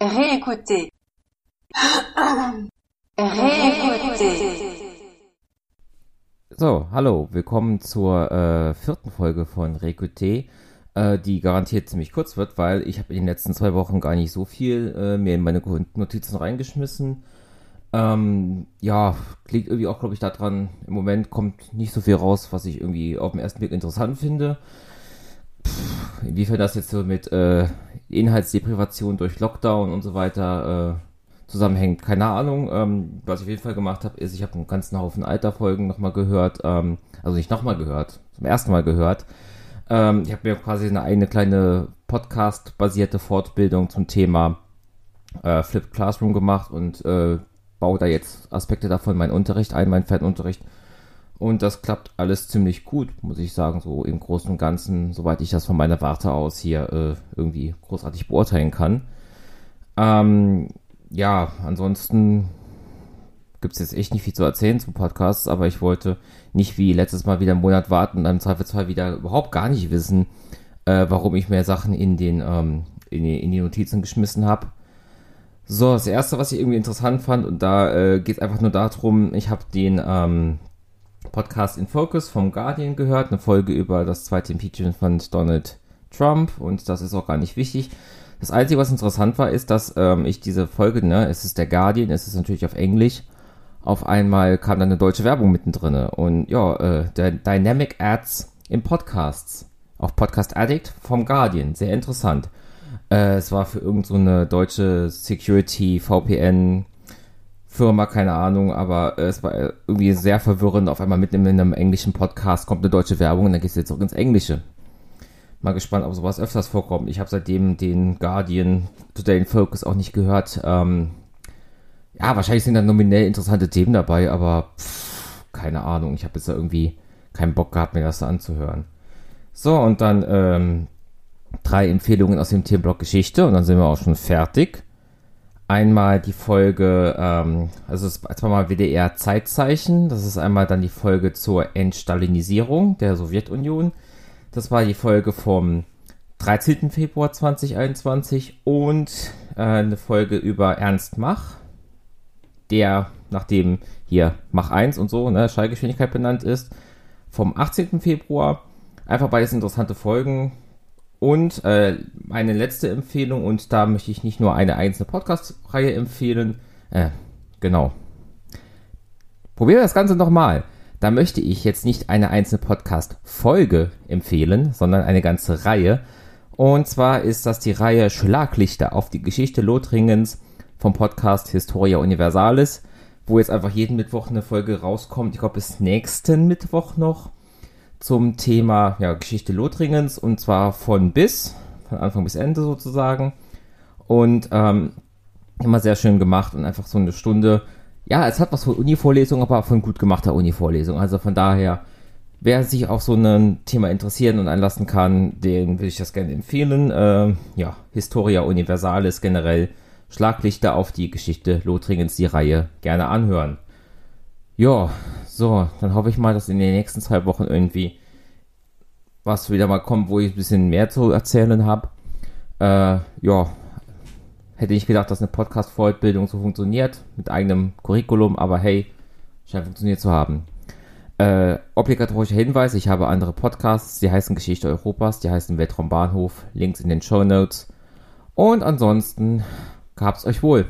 Réécoutez. Réécoutez. So, hallo, willkommen zur äh, vierten Folge von Réécoutez, äh, die garantiert ziemlich kurz wird, weil ich habe in den letzten zwei Wochen gar nicht so viel äh, mehr in meine Notizen reingeschmissen. Ähm, ja, liegt irgendwie auch, glaube ich, daran, im Moment kommt nicht so viel raus, was ich irgendwie auf den ersten Blick interessant finde. Inwiefern das jetzt so mit äh, Inhaltsdeprivation durch Lockdown und so weiter äh, zusammenhängt, keine Ahnung. Ähm, was ich auf jeden Fall gemacht habe, ist, ich habe einen ganzen Haufen alter Folgen nochmal gehört, ähm, also nicht nochmal gehört, zum ersten Mal gehört. Ähm, ich habe mir quasi eine, eine kleine Podcast-basierte Fortbildung zum Thema äh, Flipped Classroom gemacht und äh, baue da jetzt Aspekte davon meinen Unterricht ein, meinen Fernunterricht. Und das klappt alles ziemlich gut, muss ich sagen, so im Großen und Ganzen, soweit ich das von meiner Warte aus hier äh, irgendwie großartig beurteilen kann. Ähm, ja, ansonsten gibt es jetzt echt nicht viel zu erzählen zum Podcast, aber ich wollte nicht wie letztes Mal wieder einen Monat warten und im Zweifelsfall wieder überhaupt gar nicht wissen, äh, warum ich mehr Sachen in den ähm, in, die, in die Notizen geschmissen habe. So, das erste, was ich irgendwie interessant fand, und da äh, geht es einfach nur darum, ich habe den ähm, Podcast in Focus vom Guardian gehört, eine Folge über das zweite Impeachment von Donald Trump und das ist auch gar nicht wichtig. Das Einzige, was interessant war, ist, dass ähm, ich diese Folge, ne, es ist der Guardian, es ist natürlich auf Englisch, auf einmal kam dann eine deutsche Werbung mittendrin und ja, äh, der Dynamic Ads im Podcasts, auf Podcast Addict vom Guardian, sehr interessant. Äh, es war für irgendeine so deutsche Security VPN Firma, keine Ahnung, aber äh, es war irgendwie sehr verwirrend. Auf einmal mitten in einem englischen Podcast kommt eine deutsche Werbung und dann geht es jetzt zurück ins Englische. Mal gespannt, ob sowas öfters vorkommt. Ich habe seitdem den Guardian Today in Focus auch nicht gehört. Ähm, ja, wahrscheinlich sind da nominell interessante Themen dabei, aber pff, keine Ahnung. Ich habe jetzt da irgendwie keinen Bock gehabt, mir das da anzuhören. So, und dann ähm, drei Empfehlungen aus dem Themenblock Geschichte und dann sind wir auch schon fertig einmal die Folge, ähm, also zweimal WDR Zeitzeichen, das ist einmal dann die Folge zur Entstalinisierung der Sowjetunion. Das war die Folge vom 13. Februar 2021 und äh, eine Folge über Ernst Mach, der, nachdem hier Mach 1 und so, ne, Schallgeschwindigkeit benannt ist, vom 18. Februar. Einfach beides interessante Folgen. Und äh, meine letzte Empfehlung, und da möchte ich nicht nur eine einzelne Podcast-Reihe empfehlen, äh, genau. Probieren wir das Ganze nochmal. Da möchte ich jetzt nicht eine einzelne Podcast-Folge empfehlen, sondern eine ganze Reihe. Und zwar ist das die Reihe Schlaglichter auf die Geschichte Lothringens vom Podcast Historia Universalis, wo jetzt einfach jeden Mittwoch eine Folge rauskommt. Ich glaube, bis nächsten Mittwoch noch zum Thema ja, Geschichte Lothringens und zwar von bis, von Anfang bis Ende sozusagen. Und ähm, immer sehr schön gemacht und einfach so eine Stunde. Ja, es hat was von Uni-Vorlesung, aber von gut gemachter Uni-Vorlesung. Also von daher, wer sich auf so ein Thema interessieren und einlassen kann, den würde ich das gerne empfehlen. Äh, ja, Historia Universalis generell Schlaglichter auf die Geschichte Lothringens, die Reihe gerne anhören. Ja, so, dann hoffe ich mal, dass in den nächsten zwei Wochen irgendwie was wieder mal kommt, wo ich ein bisschen mehr zu erzählen habe. Äh, ja, hätte ich gedacht, dass eine Podcast-Fortbildung so funktioniert, mit eigenem Curriculum, aber hey, scheint funktioniert zu haben. Äh, obligatorischer Hinweis, ich habe andere Podcasts, die heißen Geschichte Europas, die heißen Weltraumbahnhof, Links in den Show Notes. Und ansonsten gab's euch wohl.